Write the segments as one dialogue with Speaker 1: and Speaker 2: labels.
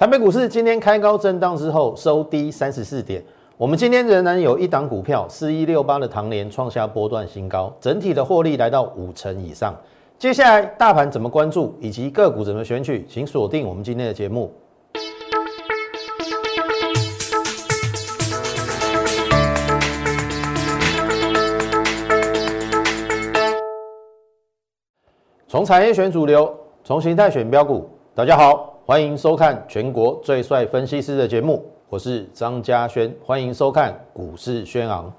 Speaker 1: 台北股市今天开高震荡之后收低三十四点。我们今天仍然有一档股票四一六八的唐联创下波段新高，整体的获利来到五成以上。接下来大盘怎么关注，以及个股怎么选取，请锁定我们今天的节目。从产业选主流，从形态选标股。大家好，欢迎收看全国最帅分析师的节目。我是张嘉轩，欢迎收看股市轩昂。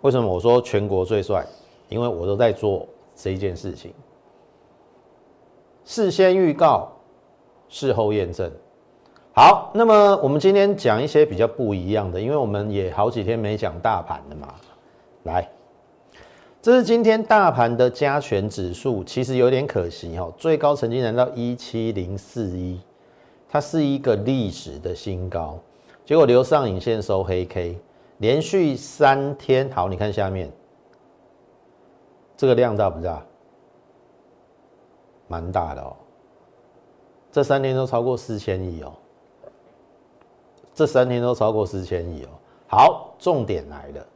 Speaker 1: 为什么我说全国最帅？因为我都在做这一件事情。事先预告，事后验证。好，那么我们今天讲一些比较不一样的，因为我们也好几天没讲大盘了嘛。来，这是今天大盘的加权指数，其实有点可惜哈，最高曾经来到一七零四一，它是一个历史的新高。结果留上影线收黑 K，连续三天好，你看下面这个量大不大？蛮大的哦，这三天都超过四千亿哦，这三天都超过四千亿哦。好，重点来了，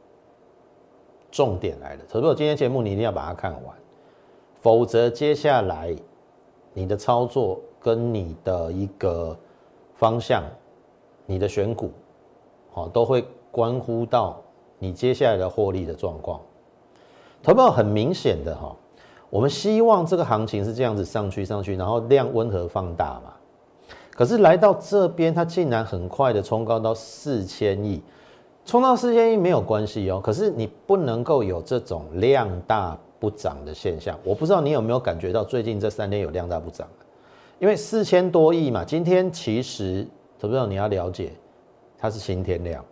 Speaker 1: 重点来了。所以，我今天节目你一定要把它看完，否则接下来你的操作跟你的一个方向。你的选股，好，都会关乎到你接下来的获利的状况。投票很明显的哈，我们希望这个行情是这样子上去上去，然后量温和放大嘛。可是来到这边，它竟然很快的冲高到四千亿，冲到四千亿没有关系哦。可是你不能够有这种量大不涨的现象。我不知道你有没有感觉到最近这三天有量大不涨，因为四千多亿嘛，今天其实。投资者你要了解，它是新天量，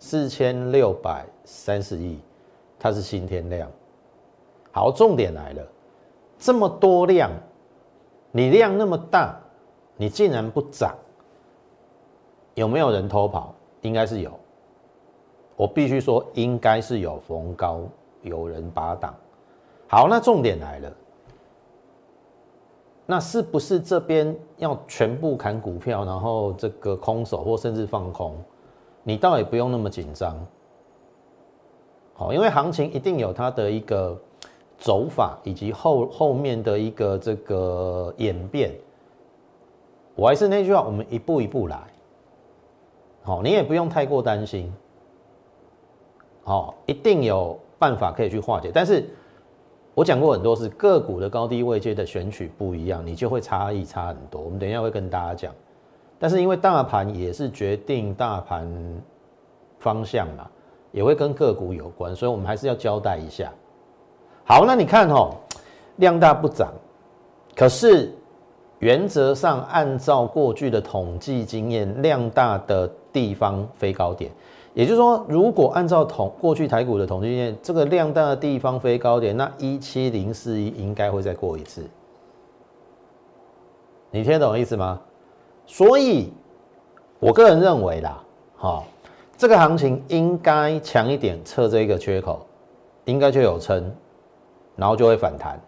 Speaker 1: 四千六百三十亿，它是新天量。好，重点来了，这么多量，你量那么大，你竟然不涨，有没有人偷跑？应该是有，我必须说，应该是有逢高有人拔档。好，那重点来了。那是不是这边要全部砍股票，然后这个空手或甚至放空？你倒也不用那么紧张。好，因为行情一定有它的一个走法，以及后后面的一个这个演变。我还是那句话，我们一步一步来。好，你也不用太过担心。好，一定有办法可以去化解，但是。我讲过很多次，个股的高低位阶的选取不一样，你就会差异差很多。我们等一下会跟大家讲，但是因为大盘也是决定大盘方向嘛，也会跟个股有关，所以我们还是要交代一下。好，那你看哦，量大不涨，可是原则上按照过去的统计经验，量大的地方非高点。也就是说，如果按照统过去台股的统计线，这个量大的地方飞高点，那一七零四一应该会再过一次。你听懂意思吗？所以，我个人认为啦，好，这个行情应该强一点，测这一个缺口，应该就有撑，然后就会反弹，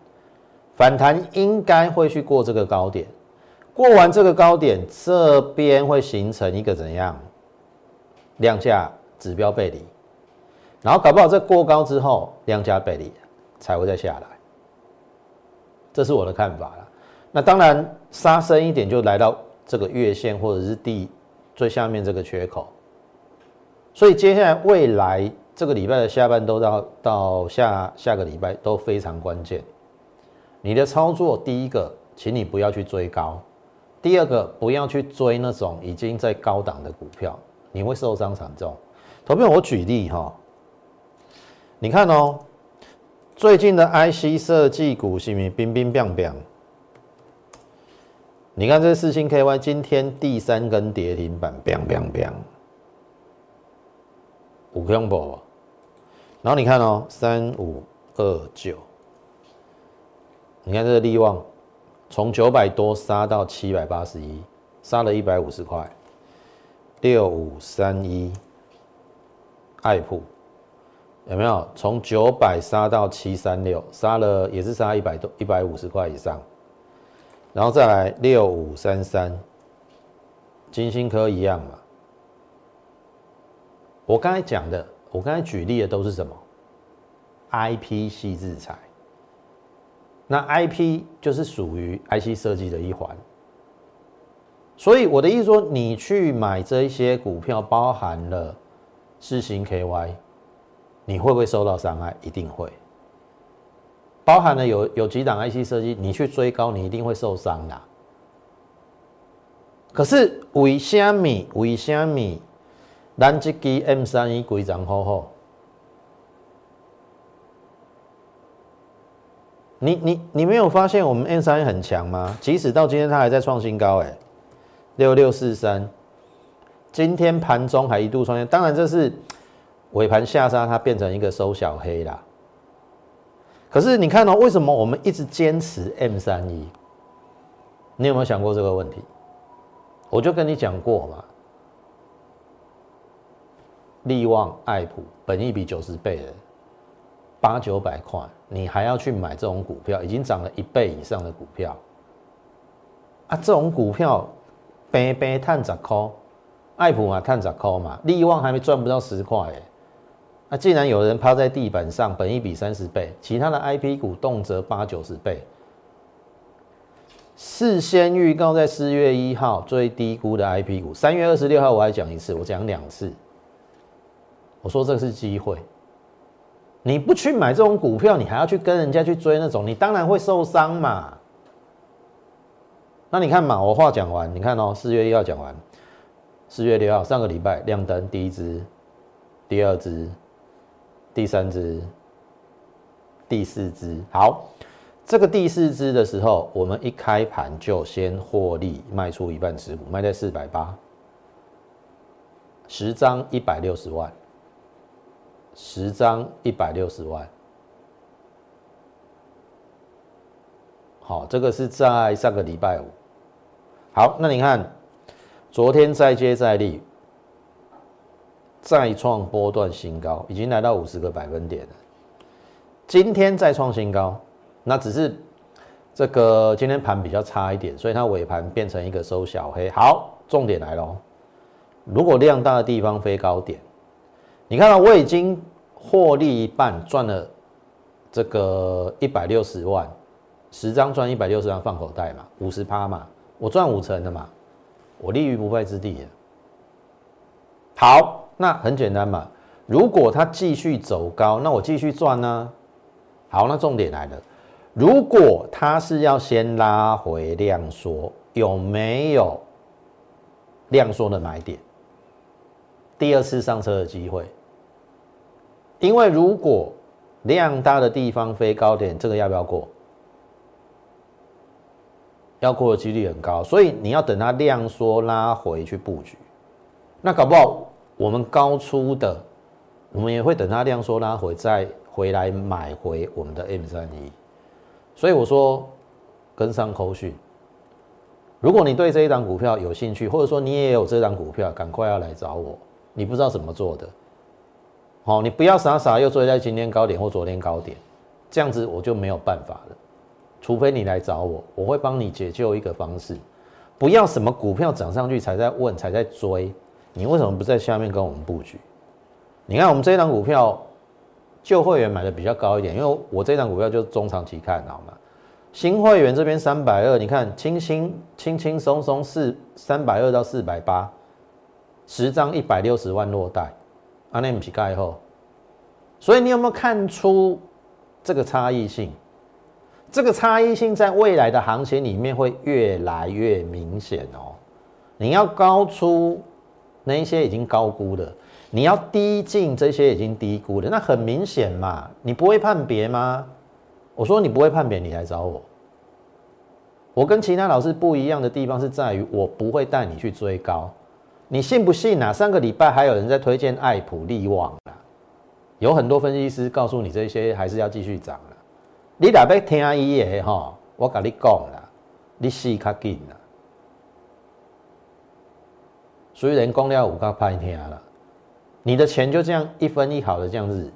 Speaker 1: 反弹应该会去过这个高点，过完这个高点，这边会形成一个怎样量价？指标背离，然后搞不好这过高之后，量价背离才会再下来，这是我的看法了。那当然杀深一点，就来到这个月线或者是第最下面这个缺口。所以接下来未来这个礼拜的下半都到到下下个礼拜都非常关键。你的操作，第一个，请你不要去追高；第二个，不要去追那种已经在高档的股票，你会受伤惨重。投票，我举例哈，你看哦，最近的 IC 设计股是咪冰冰冰冰？你看这四星 KY 今天第三根跌停板，冰冰冰，五恐怖。然后你看哦，三五二九，你看这个利旺，从九百多杀到七百八十一，杀了一百五十块，六五三一。爱普有没有从九百杀到七三六，杀了也是杀一百多一百五十块以上，然后再来六五三三金星科一样嘛。我刚才讲的，我刚才举例的都是什么？IP 系制裁。那 IP 就是属于 IC 设计的一环。所以我的意思说，你去买这一些股票，包含了四星 KY，你会不会受到伤害？一定会。包含了有有几档 IC 设计，你去追高，你一定会受伤的。可是为虾米？为虾米？咱这支 M 三一规章好好。你你你没有发现我们 M 三一很强吗？即使到今天它还在创新高，哎，六六四三，今天盘中还一度创新，当然这是尾盘下杀，它变成一个收小黑啦。可是你看到为什么我们一直坚持 M 三一？你有没有想过这个问题？我就跟你讲过嘛，利旺、爱普，本益比九十倍的，八九百块，你还要去买这种股票，已经涨了一倍以上的股票啊！这种股票，白白探十块，爱普嘛探十块嘛，利旺还没赚不到十块哎。那既然有人趴在地板上，本一比三十倍，其他的 I P 股动辄八九十倍。事先预告在四月一号最低估的 I P 股，三月二十六号我还讲一次，我讲两次。我说这是机会，你不去买这种股票，你还要去跟人家去追那种，你当然会受伤嘛。那你看嘛，我话讲完，你看哦，四月一号讲完，四月六号上个礼拜亮灯第一支，第二支。第三支，第四支，好，这个第四支的时候，我们一开盘就先获利卖出一半持股，卖在四百八，十张一百六十万，十张一百六十万，好，这个是在上个礼拜五，好，那你看，昨天再接再厉。再创波段新高，已经来到五十个百分点了。今天再创新高，那只是这个今天盘比较差一点，所以它尾盘变成一个收小黑。好，重点来喽，如果量大的地方飞高点，你看到我已经获利一半，赚了这个一百六十万，十张赚一百六十万放口袋嘛，五十趴嘛，我赚五成的嘛，我立于不败之地。好。那很简单嘛，如果它继续走高，那我继续赚呢。好，那重点来了，如果它是要先拉回量缩，有没有量缩的买点？第二次上车的机会？因为如果量大的地方飞高点，这个要不要过？要过的几率很高，所以你要等它量缩拉回去布局。那搞不好。我们高出的，我们也会等它量缩拉回，再回来买回我们的 M 三一。所以我说，跟上口讯。如果你对这一档股票有兴趣，或者说你也有这档股票，赶快要来找我。你不知道怎么做的，好，你不要傻傻又追在今天高点或昨天高点，这样子我就没有办法了。除非你来找我，我会帮你解救一个方式。不要什么股票涨上去才在问，才在追。你为什么不在下面跟我们布局？你看我们这一档股票，旧会员买的比较高一点，因为我这档股票就是中长期看好吗。新会员这边三百二，你看轻轻轻轻松松四三百二到四百八，十张一百六十万落袋，阿内姆皮盖后，所以你有没有看出这个差异性？这个差异性在未来的行情里面会越来越明显哦。你要高出。那一些已经高估了，你要低进这些已经低估了，那很明显嘛，你不会判别吗？我说你不会判别，你来找我。我跟其他老师不一样的地方是在于，我不会带你去追高，你信不信啊？上个礼拜还有人在推荐爱普利旺啊，有很多分析师告诉你这些还是要继续涨。你若要听伊的哈，我跟你讲啦，你死较紧啦。虽然公了五刚拍天了，你的钱就这样一分一毫的这样子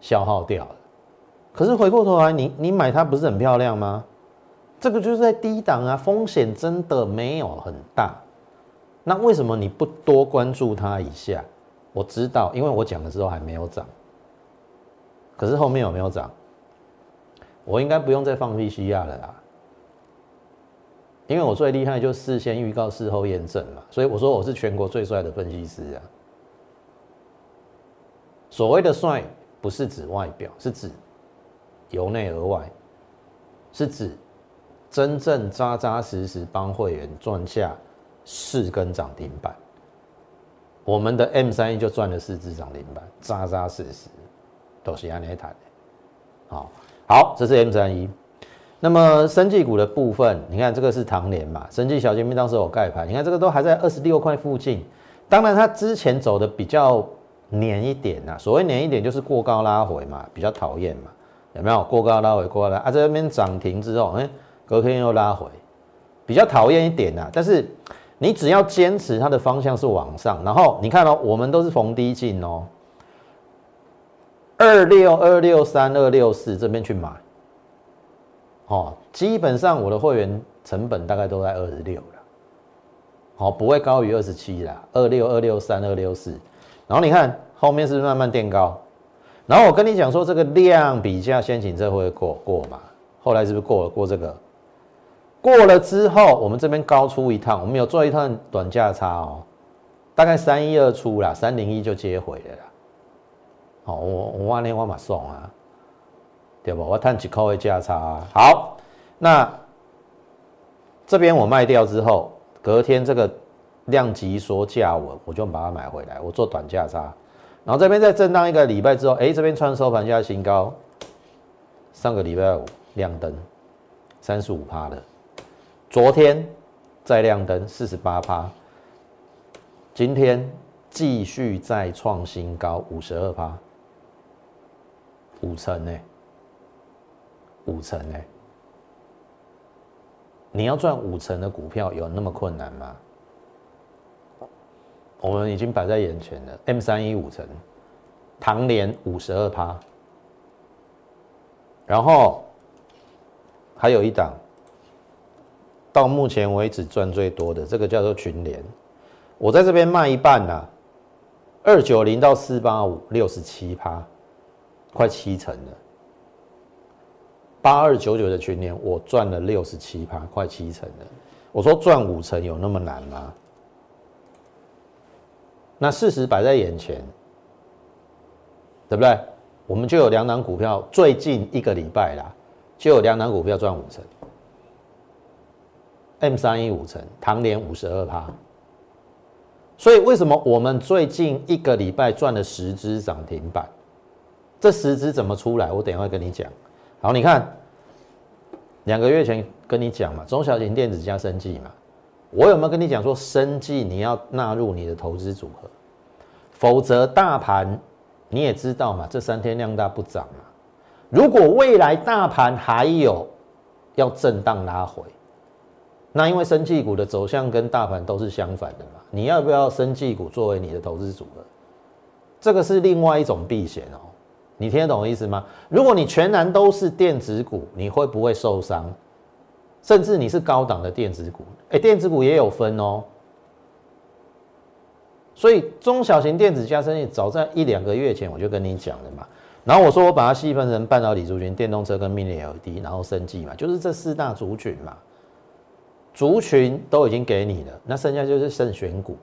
Speaker 1: 消耗掉了。可是回过头来，你你买它不是很漂亮吗？这个就是在低档啊，风险真的没有很大。那为什么你不多关注它一下？我知道，因为我讲的时候还没有涨，可是后面有没有涨？我应该不用再放 V C R 了啦，因为我最厉害就事先预告，事后验证嘛，所以我说我是全国最帅的分析师啊。所谓的帅，不是指外表，是指由内而外，是指真正扎扎实实帮会员赚下。四根涨停板，我们的 M 三一就赚了四只涨停板，扎扎实实，都是安尼谈的。好，好，这是 M 三一。那么生技股的部分，你看这个是唐联嘛？生技小金兵当时有盖牌，你看这个都还在二十六块附近。当然，它之前走的比较黏一点呐。所谓黏一点，就是过高拉回嘛，比较讨厌嘛。有没有过高拉回过来啊？这边涨停之后，哎，隔天又拉回，比较讨厌一点呐。但是。你只要坚持它的方向是往上，然后你看哦，我们都是逢低进哦，二六二六三二六四这边去买，哦，基本上我的会员成本大概都在二十六了，好，不会高于二十七啦，二六二六三二六四，然后你看后面是不是慢慢垫高，然后我跟你讲说这个量比价先行这会过过嘛，后来是不是过了过这个？过了之后，我们这边高出一趟，我们有做一趟短价差哦，大概三一二出啦，三零一就接回了。好，我我万年我马送啊，对不？我探几扣的价差。好，那这边我卖掉之后，隔天这个量级缩价稳，我就把它买回来，我做短价差。然后这边再震荡一个礼拜之后，哎，这边创收盘价新高，上个礼拜五亮灯，三十五趴的。昨天再亮灯四十八趴，今天继续再创新高五十二趴，五成呢？五成呢？你要赚五成的股票有那么困难吗？我们已经摆在眼前了，M 三一五成，唐联五十二趴，然后还有一档。到目前为止赚最多的这个叫做群联，我在这边卖一半呐，二九零到四八五六十七趴，快七成了。八二九九的群联我赚了六十七趴，快七成了。我说赚五成有那么难吗？那事实摆在眼前，对不对？我们就有两档股票，最近一个礼拜啦，就有两档股票赚五成。M 三一五成，唐联五十二趴，所以为什么我们最近一个礼拜赚了十只涨停板？这十只怎么出来？我等一下跟你讲。好，你看，两个月前跟你讲嘛，中小型电子加生技嘛，我有没有跟你讲说生技你要纳入你的投资组合？否则大盘你也知道嘛，这三天量大不涨嘛。如果未来大盘还有要震荡拉回。那因为生技股的走向跟大盘都是相反的嘛，你要不要生技股作为你的投资组合？这个是另外一种避险哦，你听得懂意思吗？如果你全然都是电子股，你会不会受伤？甚至你是高档的电子股，哎，电子股也有分哦。所以中小型电子加生意，早在一两个月前我就跟你讲了嘛。然后我说我把它细分成半导体族群、电动车跟 Mini LED，然后生技嘛，就是这四大族群嘛。族群都已经给你了，那剩下就是剩选股。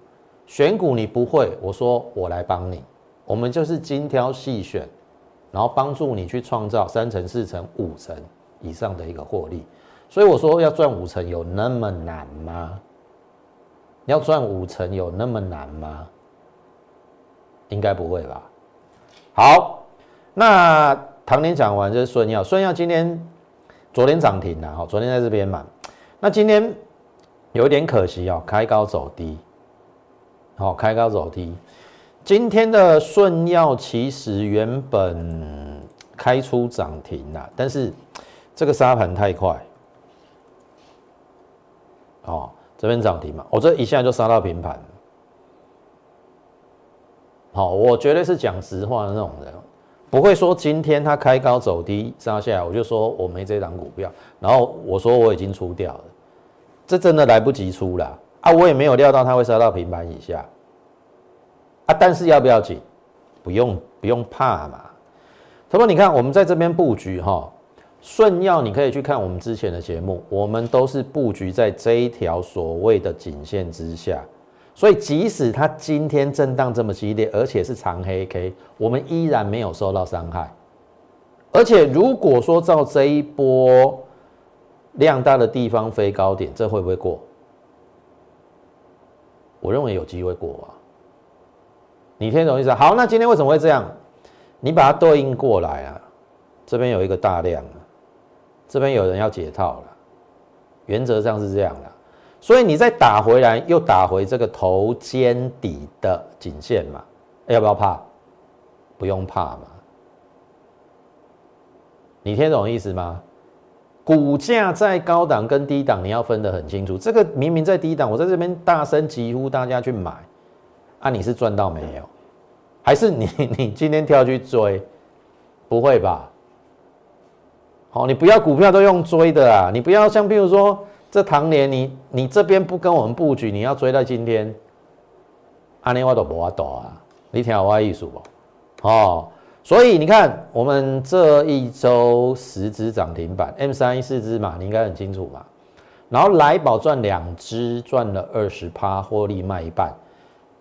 Speaker 1: 选股你不会，我说我来帮你，我们就是精挑细选，然后帮助你去创造三成、四成、五成以上的一个获利。所以我说要赚五成有那么难吗？要赚五成有那么难吗？应该不会吧。好，那唐年讲完就是顺耀，顺耀今天昨天涨停了哈，昨天在这边嘛。那今天有点可惜哦，开高走低，好，开高走低。今天的顺药其实原本开出涨停了，但是这个沙盘太快，哦，这边涨停嘛，我这一下就杀到平盘。好，我绝对是讲实话的那种人。不会说今天它开高走低杀下来，我就说我没这档股票，然后我说我已经出掉了，这真的来不及出了。啊，我也没有料到它会杀到平盘以下啊，但是要不要紧？不用不用怕嘛。他说：“你看我们在这边布局哈，顺要你可以去看我们之前的节目，我们都是布局在这一条所谓的颈线之下，所以即使它今天震荡这么激烈，而且是长黑 K，我们依然没有受到伤害。而且如果说照这一波量大的地方飞高点，这会不会过？我认为有机会过啊。你听懂意思？好，那今天为什么会这样？你把它对应过来啊，这边有一个大量，这边有人要解套了，原则上是这样的。所以你再打回来，又打回这个头肩底的颈线嘛，要不要怕？不用怕嘛。你听懂意思吗？股价在高档跟低档，你要分得很清楚。这个明明在低档，我在这边大声疾呼大家去买，啊，你是赚到没有？还是你 你今天跳去追？不会吧？好，你不要股票都用追的啊！你不要像譬如说这唐年，你你这边不跟我们布局，你要追到今天，阿尼我都不法懂啊！你听我意思不？哦。所以你看，我们这一周十只涨停板，M 三一四只嘛，你应该很清楚嘛。然后来宝赚两只，赚了二十趴，获利卖一半。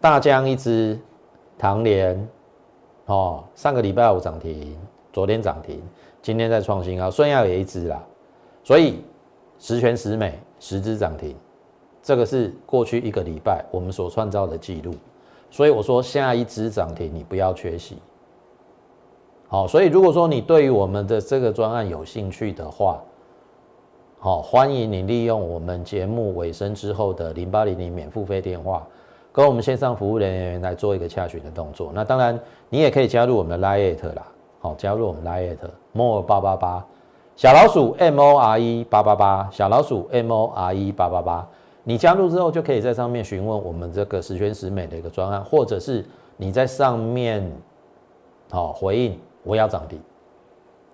Speaker 1: 大江一只，唐联，哦，上个礼拜五涨停，昨天涨停，今天在创新高。顺亚也一只啦，所以十全十美，十只涨停，这个是过去一个礼拜我们所创造的记录。所以我说下一只涨停，你不要缺席。好，所以如果说你对于我们的这个专案有兴趣的话，好，欢迎你利用我们节目尾声之后的零八零零免付费电话，跟我们线上服务人员来做一个洽询的动作。那当然，你也可以加入我们的 Lite 啦，好，加入我们 Lite more 八八八小老鼠 M O R E 八八八小老鼠 M O R E 八八八，你加入之后就可以在上面询问我们这个十全十美的一个专案，或者是你在上面好回应。我要涨停，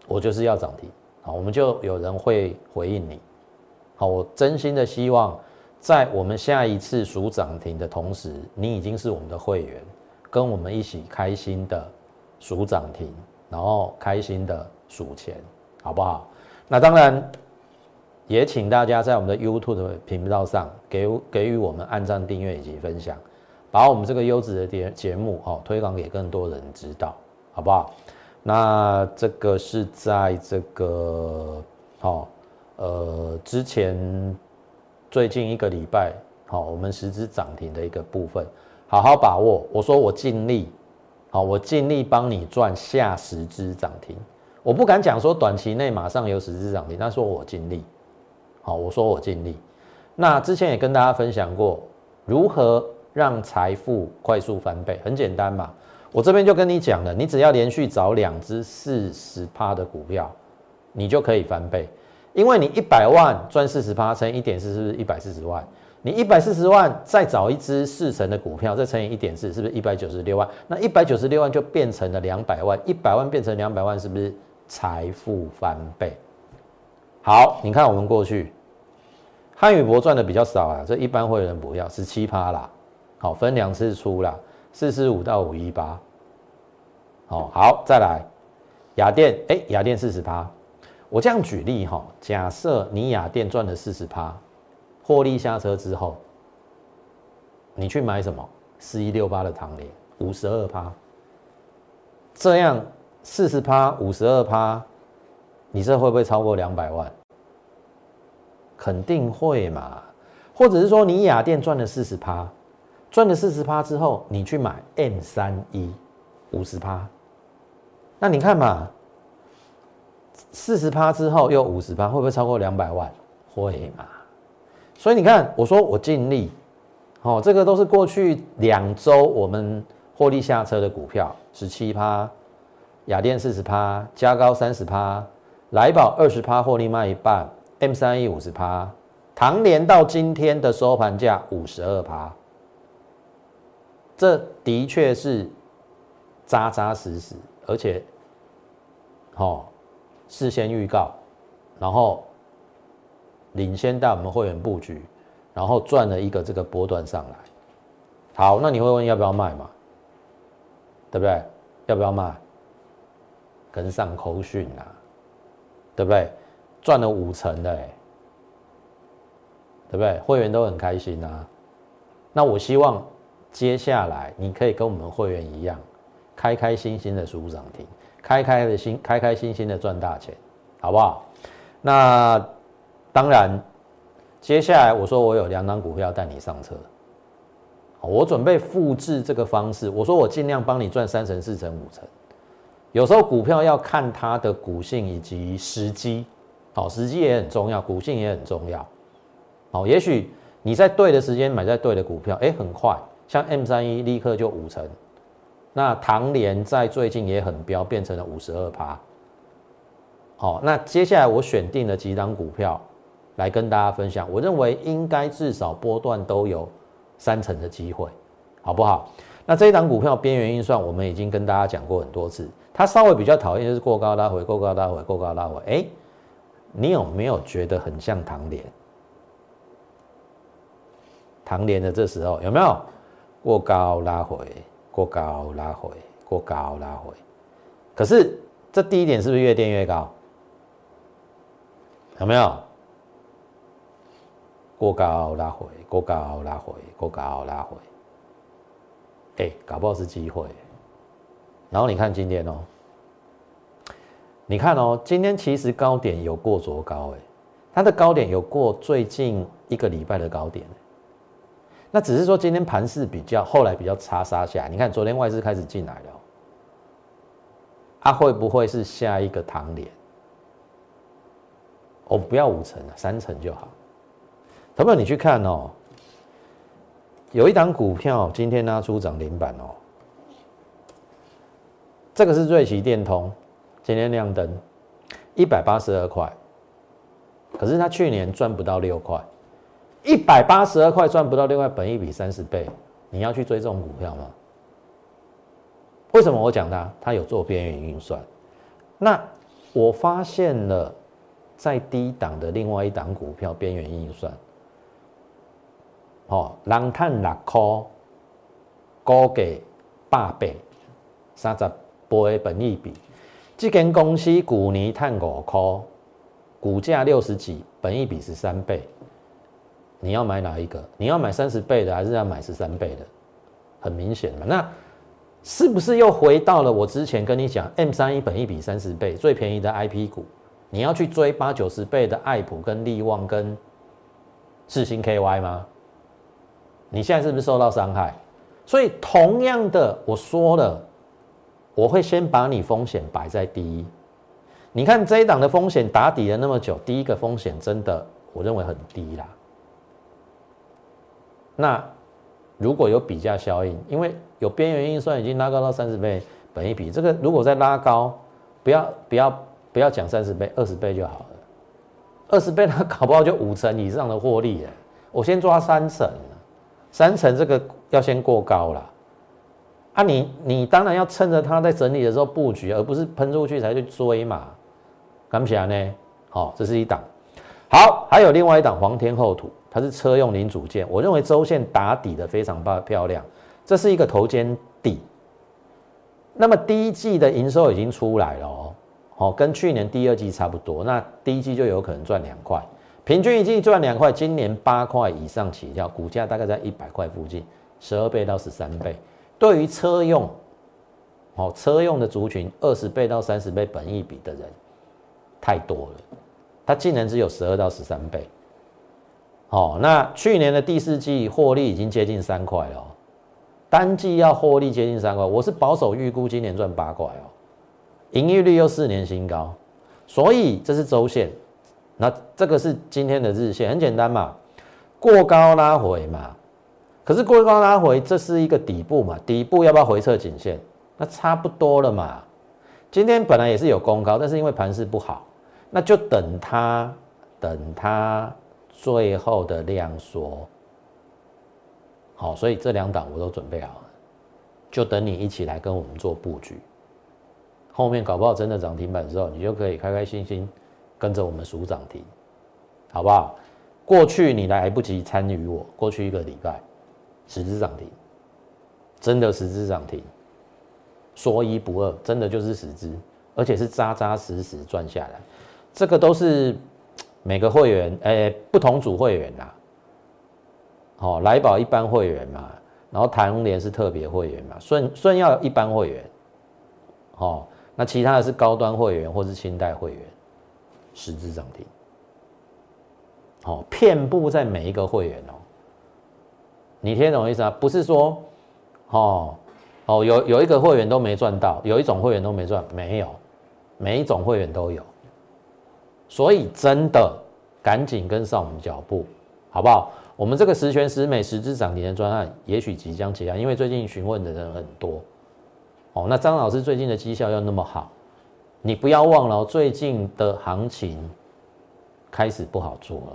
Speaker 1: 我就是要涨停，好，我们就有人会回应你，好，我真心的希望在我们下一次数涨停的同时，你已经是我们的会员，跟我们一起开心的数涨停，然后开心的数钱，好不好？那当然也请大家在我们的 YouTube 的频道上给给予我们按赞、订阅以及分享，把我们这个优质的节节目哦推广给更多人知道，好不好？那这个是在这个好呃之前最近一个礼拜好，我们十只涨停的一个部分，好好把握。我说我尽力，好，我尽力帮你赚下十只涨停。我不敢讲说短期内马上有十只涨停，但说我尽力。好，我说我尽力。那之前也跟大家分享过，如何让财富快速翻倍，很简单嘛。我这边就跟你讲了，你只要连续找两只四十趴的股票，你就可以翻倍。因为你一百万赚四十趴，乘一点四，是不是一百四十万？你一百四十万再找一只四成的股票，再乘以一点四，是不是一百九十六万？那一百九十六万就变成了两百万，一百万变成两百万，是不是财富翻倍？好，你看我们过去汉语博赚的比较少啊，这一般会员不要十七趴啦。好，分两次出啦。四四五到五一八，哦，好，再来，雅电，哎，雅电四十趴，我这样举例哈，假设你雅电赚了四十趴，获利下车之后，你去买什么？四一六八的唐联，五十二趴，这样四十趴，五十二趴，你这会不会超过两百万？肯定会嘛，或者是说你雅电赚了四十趴。赚了四十趴之后，你去买 M 三一五十趴，那你看嘛，四十趴之后又五十趴，会不会超过两百万？会嘛？所以你看，我说我尽力，哦，这个都是过去两周我们获利下车的股票，十七趴，雅电四十趴，加高三十趴，来宝二十趴获利卖一半，M 三 E 五十趴，唐联到今天的收盘价五十二趴。这的确是扎扎实实，而且，好事先预告，然后领先带我们会员布局，然后赚了一个这个波段上来。好，那你会问要不要卖嘛？对不对？要不要卖？跟上口讯啊，对不对？赚了五成的，对不对？会员都很开心啊。那我希望接下来你可以跟我们会员一样，开开心心的数涨停，开开的心，开开心心的赚大钱，好不好？那当然，接下来我说我有两档股票带你上车，我准备复制这个方式。我说我尽量帮你赚三成、四成、五成。有时候股票要看它的股性以及时机，好，时机也很重要，股性也很重要。好，也许你在对的时间买在对的股票，哎，很快，像 M 三一立刻就五成。那唐联在最近也很飙，变成了五十二趴。好，那接下来我选定了几档股票来跟大家分享，我认为应该至少波段都有三成的机会，好不好？那这一档股票边缘运算，我们已经跟大家讲过很多次。它稍微比较讨厌就是过高拉回，过高拉回，过高拉回。哎，你有没有觉得很像唐联？唐联的这时候有没有过高拉回，过高拉回，过高拉回？可是这第一点是不是越垫越高？有没有过高拉回，过高拉回，过高拉回？哎，搞不好是机会。然后你看今天哦，你看哦，今天其实高点有过昨高哎，它的高点有过最近一个礼拜的高点，那只是说今天盘势比较后来比较差杀下，你看昨天外资开始进来了，啊会不会是下一个唐联？哦不要五成了，三成就好。朋友你去看哦，有一档股票今天拉出涨停板哦。这个是瑞奇电通，今天亮灯一百八十二块，可是他去年赚不到六块，一百八十二块赚不到另外，本一比三十倍，你要去追这种股票吗？为什么我讲它？它有做边缘运算。那我发现了在低档的另外一档股票边缘运算，哦，人探六块，高给八倍，三十。倍本益比，这间公司股年赚五块，股价六十几，本益比是三倍。你要买哪一个？你要买三十倍的，还是要买十三倍的？很明显嘛。那是不是又回到了我之前跟你讲 M 三一本益比三十倍最便宜的 IP 股？你要去追八九十倍的爱普跟利旺跟智新 KY 吗？你现在是不是受到伤害？所以同样的，我说了。我会先把你风险摆在第一，你看这一档的风险打底了那么久，第一个风险真的我认为很低啦。那如果有比价效应，因为有边缘运算已经拉高到三十倍本一比，这个如果再拉高，不要不要不要讲三十倍，二十倍就好了。二十倍它搞不好就五成以上的获利哎，我先抓三成，三成这个要先过高了。啊，你你当然要趁着它在整理的时候布局，而不是喷出去才去追嘛。敢不起来呢？好，这是一档。好，还有另外一档黄天厚土，它是车用零组件。我认为周线打底的非常漂漂亮，这是一个头肩底。那么第一季的营收已经出来了哦，好，跟去年第二季差不多。那第一季就有可能赚两块，平均一季赚两块，今年八块以上起跳，股价大概在一百块附近，十二倍到十三倍。对于车用，哦，车用的族群二十倍到三十倍本益比的人太多了，它竟然只有十二到十三倍。哦，那去年的第四季获利已经接近三块了，单季要获利接近三块，我是保守预估今年赚八块哦，盈利率又四年新高，所以这是周线，那这个是今天的日线，很简单嘛，过高拉回嘛。可是过高拉回，这是一个底部嘛？底部要不要回撤颈线？那差不多了嘛。今天本来也是有攻高，但是因为盘势不好，那就等它，等它最后的量缩。好，所以这两档我都准备好了，就等你一起来跟我们做布局。后面搞不好真的涨停板之后，你就可以开开心心跟着我们数涨停，好不好？过去你来不及参与我，过去一个礼拜十只涨停，真的十只涨停，说一不二，真的就是十只，而且是扎扎实实赚下来。这个都是每个会员，诶，不同组会员啦。好，来宝一般会员嘛，然后台联是特别会员嘛，顺顺要一般会员。哦，那其他的是高端会员或是清代会员，十只涨停。好，遍布在每一个会员哦。你听懂意思啊？不是说，哦哦，有有一个会员都没赚到，有一种会员都没赚，没有，每一种会员都有。所以真的赶紧跟上我们脚步，好不好？我们这个十全十美十只涨停的专案，也许即将结案，因为最近询问的人很多。哦，那张老师最近的绩效又那么好，你不要忘了，最近的行情开始不好做了。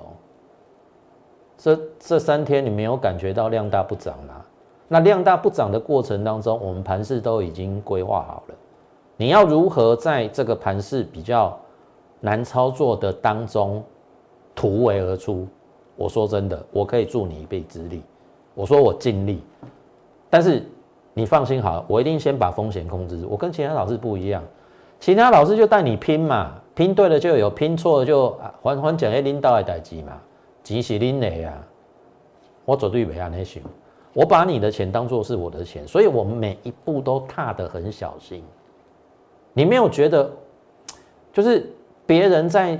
Speaker 1: 这这三天你没有感觉到量大不涨吗？那量大不涨的过程当中，我们盘势都已经规划好了，你要如何在这个盘势比较？难操作的当中突围而出，我说真的，我可以助你一臂之力。我说我尽力，但是你放心好了，我一定先把风险控制住。我跟其他老师不一样，其他老师就带你拼嘛，拼对了就有，拼错了就还还讲些领导的代志嘛，钱是恁的啊，我绝对没安尼想，我把你的钱当做是我的钱，所以我每一步都踏得很小心。你没有觉得就是？别人在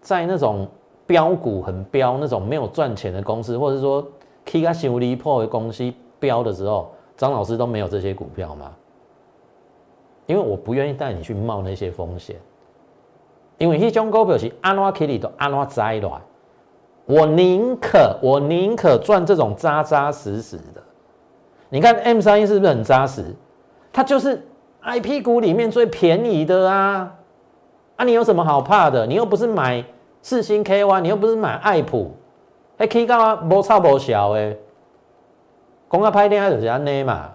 Speaker 1: 在那种标股很标那种没有赚钱的公司，或者说 K 个修理破的公司标的时候，张老师都没有这些股票吗？因为我不愿意带你去冒那些风险，因为一种股票是安怎 K 里都安怎栽来，我宁可我宁可赚这种扎扎实实的。你看 M 三一是不是很扎实？它就是 I P 股里面最便宜的啊。啊，你有什么好怕的？你又不是买四星 K Y，你又不是买爱普，还 K 高啊，无差无小诶。讲啊，拍电影就是安尼嘛。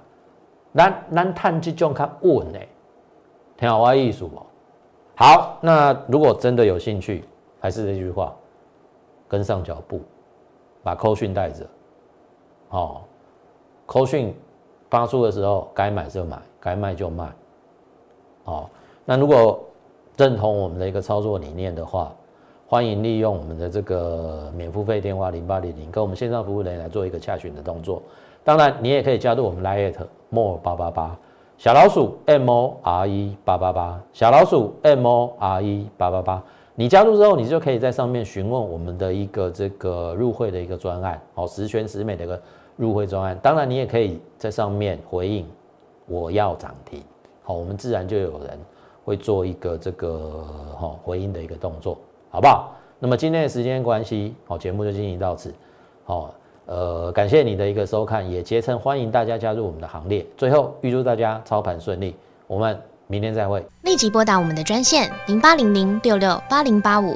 Speaker 1: 咱咱探这种较稳诶，听好我意思不？好，那如果真的有兴趣，还是这句话，跟上脚步，把扣讯带着。哦，扣讯发出的时候，该买就买，该卖就卖。哦，那如果。认同我们的一个操作理念的话，欢迎利用我们的这个免付费电话零八零零，跟我们线上服务人员来做一个洽询的动作。当然，你也可以加入我们 Lite More 八八八小老鼠 M O R E 八八八小老鼠 M O R E 八八八。你加入之后，你就可以在上面询问我们的一个这个入会的一个专案，哦，十全十美的一个入会专案。当然，你也可以在上面回应我要涨停，好，我们自然就有人。会做一个这个哈回应的一个动作，好不好？那么今天的时间关系，好，节目就进行到此，好，呃，感谢你的一个收看，也竭诚欢迎大家加入我们的行列。最后预祝大家操盘顺利，我们明天再会。立即拨打我们的专线零八零零六六八零八五。